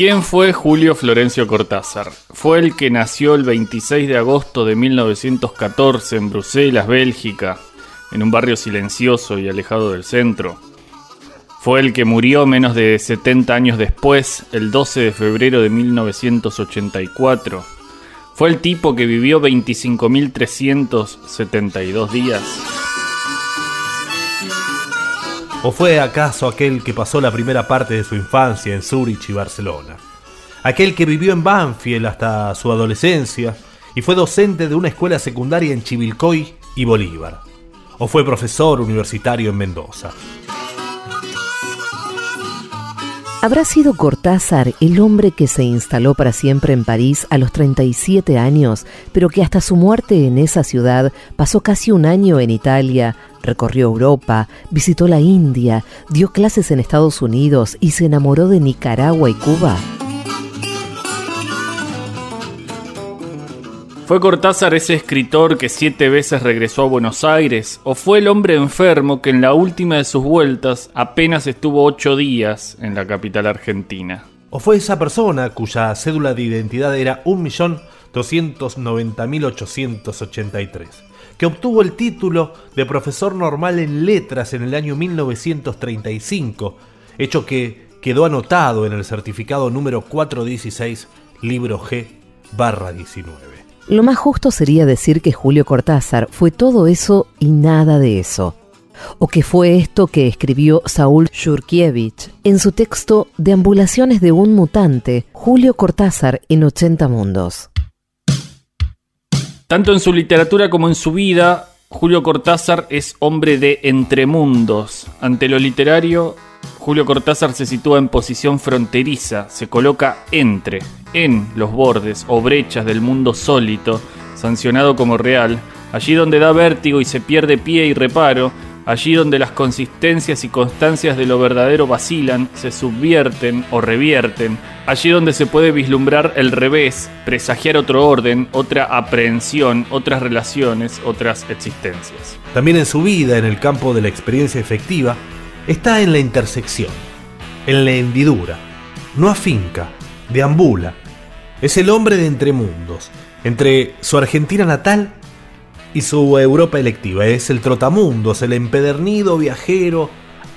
¿Quién fue Julio Florencio Cortázar? Fue el que nació el 26 de agosto de 1914 en Bruselas, Bélgica, en un barrio silencioso y alejado del centro. Fue el que murió menos de 70 años después, el 12 de febrero de 1984. Fue el tipo que vivió 25.372 días. ¿O fue acaso aquel que pasó la primera parte de su infancia en Zúrich y Barcelona? Aquel que vivió en Banfield hasta su adolescencia y fue docente de una escuela secundaria en Chivilcoy y Bolívar. ¿O fue profesor universitario en Mendoza? ¿Habrá sido Cortázar el hombre que se instaló para siempre en París a los 37 años, pero que hasta su muerte en esa ciudad pasó casi un año en Italia, recorrió Europa, visitó la India, dio clases en Estados Unidos y se enamoró de Nicaragua y Cuba? ¿Fue Cortázar ese escritor que siete veces regresó a Buenos Aires? ¿O fue el hombre enfermo que en la última de sus vueltas apenas estuvo ocho días en la capital argentina? ¿O fue esa persona cuya cédula de identidad era 1.290.883, que obtuvo el título de profesor normal en letras en el año 1935, hecho que quedó anotado en el certificado número 416, libro G, barra 19? Lo más justo sería decir que Julio Cortázar fue todo eso y nada de eso. O que fue esto que escribió Saúl Shurkiewicz en su texto Deambulaciones de un mutante, Julio Cortázar en 80 mundos. Tanto en su literatura como en su vida, Julio Cortázar es hombre de entremundos. Ante lo literario, Julio Cortázar se sitúa en posición fronteriza, se coloca entre, en los bordes o brechas del mundo sólito, sancionado como real, allí donde da vértigo y se pierde pie y reparo, allí donde las consistencias y constancias de lo verdadero vacilan, se subvierten o revierten, allí donde se puede vislumbrar el revés, presagiar otro orden, otra aprehensión, otras relaciones, otras existencias. También en su vida, en el campo de la experiencia efectiva, está en la intersección, en la hendidura, no afinca, deambula, es el hombre de entre mundos, entre su Argentina natal y su Europa electiva. Es el trotamundos, el empedernido viajero,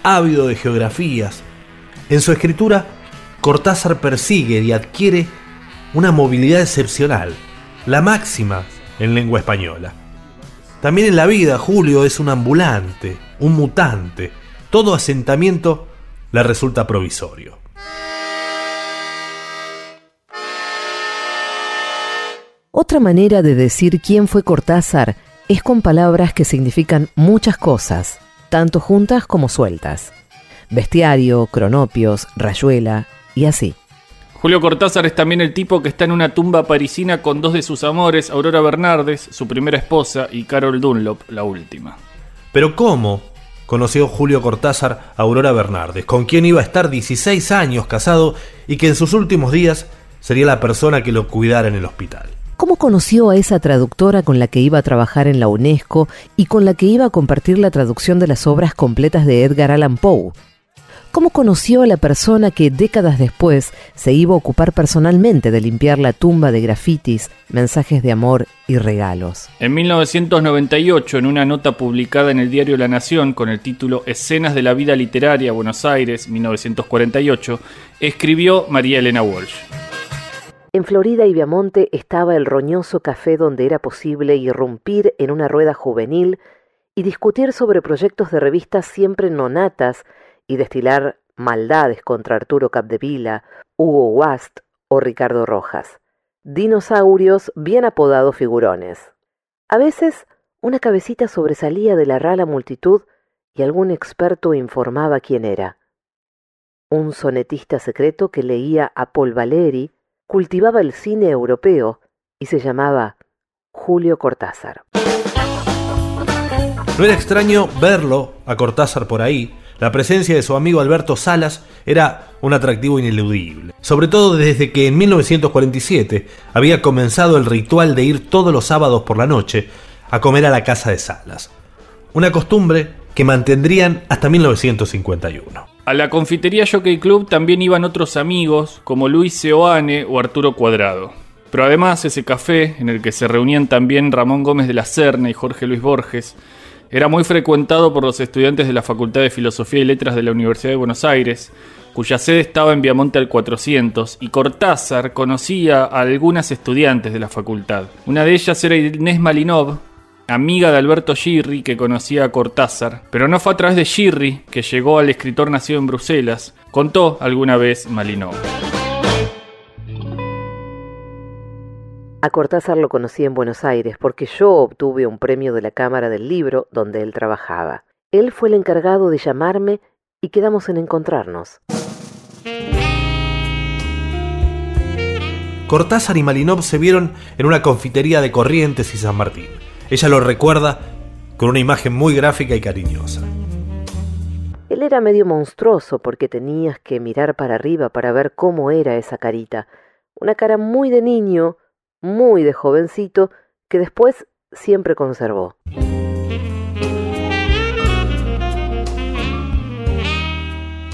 ávido de geografías. En su escritura, Cortázar persigue y adquiere una movilidad excepcional, la máxima en lengua española. También en la vida, Julio es un ambulante, un mutante. Todo asentamiento le resulta provisorio. Otra manera de decir quién fue Cortázar es con palabras que significan muchas cosas, tanto juntas como sueltas. Bestiario, cronopios, rayuela y así. Julio Cortázar es también el tipo que está en una tumba parisina con dos de sus amores, Aurora Bernardes, su primera esposa, y Carol Dunlop, la última. Pero ¿cómo conoció Julio Cortázar a Aurora Bernardes, con quien iba a estar 16 años casado y que en sus últimos días sería la persona que lo cuidara en el hospital? ¿Cómo conoció a esa traductora con la que iba a trabajar en la UNESCO y con la que iba a compartir la traducción de las obras completas de Edgar Allan Poe? ¿Cómo conoció a la persona que décadas después se iba a ocupar personalmente de limpiar la tumba de grafitis, mensajes de amor y regalos? En 1998, en una nota publicada en el diario La Nación con el título Escenas de la vida literaria Buenos Aires 1948, escribió María Elena Walsh. En Florida y Viamonte estaba el roñoso café donde era posible irrumpir en una rueda juvenil y discutir sobre proyectos de revistas siempre nonatas y destilar maldades contra Arturo Capdevila, Hugo Wast o Ricardo Rojas. Dinosaurios bien apodados figurones. A veces una cabecita sobresalía de la rala multitud y algún experto informaba quién era. Un sonetista secreto que leía a Paul Valéry, cultivaba el cine europeo y se llamaba Julio Cortázar. No era extraño verlo a Cortázar por ahí. La presencia de su amigo Alberto Salas era un atractivo ineludible. Sobre todo desde que en 1947 había comenzado el ritual de ir todos los sábados por la noche a comer a la casa de Salas. Una costumbre que mantendrían hasta 1951. A la confitería Jockey Club también iban otros amigos como Luis Seoane o Arturo Cuadrado. Pero además ese café, en el que se reunían también Ramón Gómez de la Serna y Jorge Luis Borges, era muy frecuentado por los estudiantes de la Facultad de Filosofía y Letras de la Universidad de Buenos Aires, cuya sede estaba en Viamonte al 400, y Cortázar conocía a algunas estudiantes de la facultad. Una de ellas era Inés Malinov, amiga de Alberto Girri que conocía a Cortázar, pero no fue a través de Girri que llegó al escritor nacido en Bruselas, contó alguna vez Malinov. A Cortázar lo conocí en Buenos Aires porque yo obtuve un premio de la Cámara del Libro donde él trabajaba. Él fue el encargado de llamarme y quedamos en encontrarnos. Cortázar y Malinov se vieron en una confitería de Corrientes y San Martín. Ella lo recuerda con una imagen muy gráfica y cariñosa. Él era medio monstruoso porque tenías que mirar para arriba para ver cómo era esa carita. Una cara muy de niño, muy de jovencito, que después siempre conservó.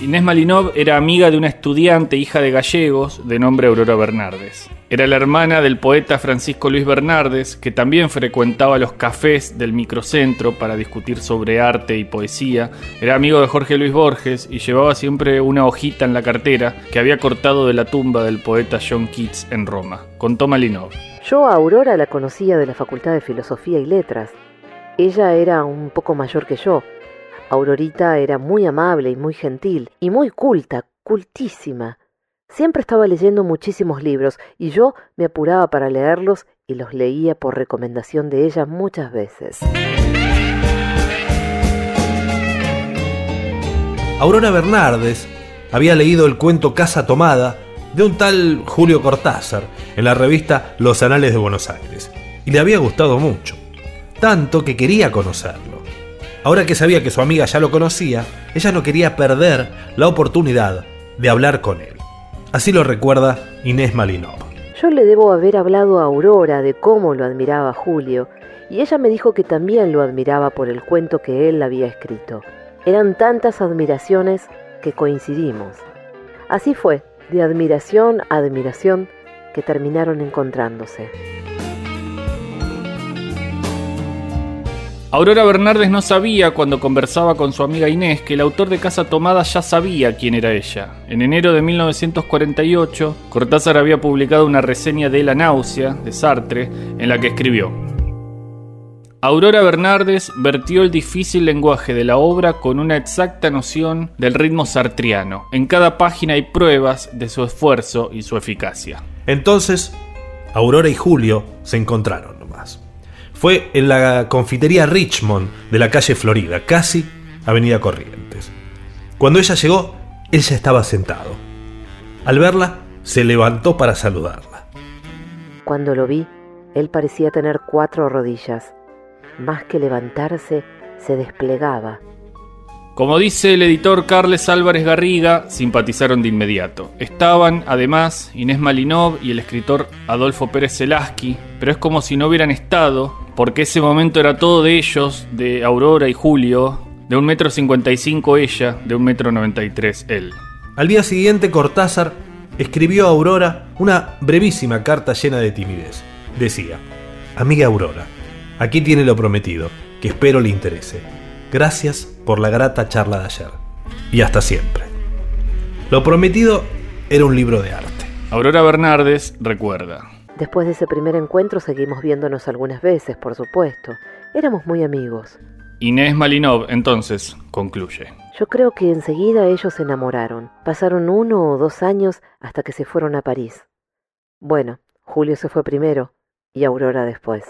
Inés Malinov era amiga de una estudiante hija de gallegos de nombre Aurora Bernardes. Era la hermana del poeta Francisco Luis Bernardes, que también frecuentaba los cafés del microcentro para discutir sobre arte y poesía. Era amigo de Jorge Luis Borges y llevaba siempre una hojita en la cartera que había cortado de la tumba del poeta John Keats en Roma. Contó Malinov. Yo a Aurora la conocía de la Facultad de Filosofía y Letras. Ella era un poco mayor que yo Aurorita era muy amable y muy gentil, y muy culta, cultísima. Siempre estaba leyendo muchísimos libros, y yo me apuraba para leerlos y los leía por recomendación de ella muchas veces. Aurora Bernardes había leído el cuento Casa Tomada de un tal Julio Cortázar en la revista Los Anales de Buenos Aires, y le había gustado mucho, tanto que quería conocerlo. Ahora que sabía que su amiga ya lo conocía, ella no quería perder la oportunidad de hablar con él. Así lo recuerda Inés Malinov. Yo le debo haber hablado a Aurora de cómo lo admiraba Julio, y ella me dijo que también lo admiraba por el cuento que él había escrito. Eran tantas admiraciones que coincidimos. Así fue, de admiración a admiración, que terminaron encontrándose. Aurora Bernardes no sabía cuando conversaba con su amiga Inés que el autor de Casa Tomada ya sabía quién era ella. En enero de 1948, Cortázar había publicado una reseña de La náusea, de Sartre, en la que escribió Aurora Bernardes vertió el difícil lenguaje de la obra con una exacta noción del ritmo sartriano. En cada página hay pruebas de su esfuerzo y su eficacia. Entonces, Aurora y Julio se encontraron fue en la confitería Richmond de la calle Florida, casi Avenida Corrientes. Cuando ella llegó, él ya estaba sentado. Al verla, se levantó para saludarla. Cuando lo vi, él parecía tener cuatro rodillas. Más que levantarse, se desplegaba. Como dice el editor Carles Álvarez Garriga, simpatizaron de inmediato. Estaban, además, Inés Malinov y el escritor Adolfo Pérez Zelaski, pero es como si no hubieran estado porque ese momento era todo de ellos, de Aurora y Julio, de un metro cincuenta y cinco ella, de un metro noventa y tres él. Al día siguiente Cortázar escribió a Aurora una brevísima carta llena de timidez. Decía, Amiga Aurora, aquí tiene lo prometido, que espero le interese. Gracias por la grata charla de ayer. Y hasta siempre. Lo prometido era un libro de arte. Aurora Bernardes recuerda. Después de ese primer encuentro seguimos viéndonos algunas veces, por supuesto. Éramos muy amigos. Inés Malinov, entonces, concluye. Yo creo que enseguida ellos se enamoraron. Pasaron uno o dos años hasta que se fueron a París. Bueno, Julio se fue primero y Aurora después.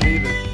believe it.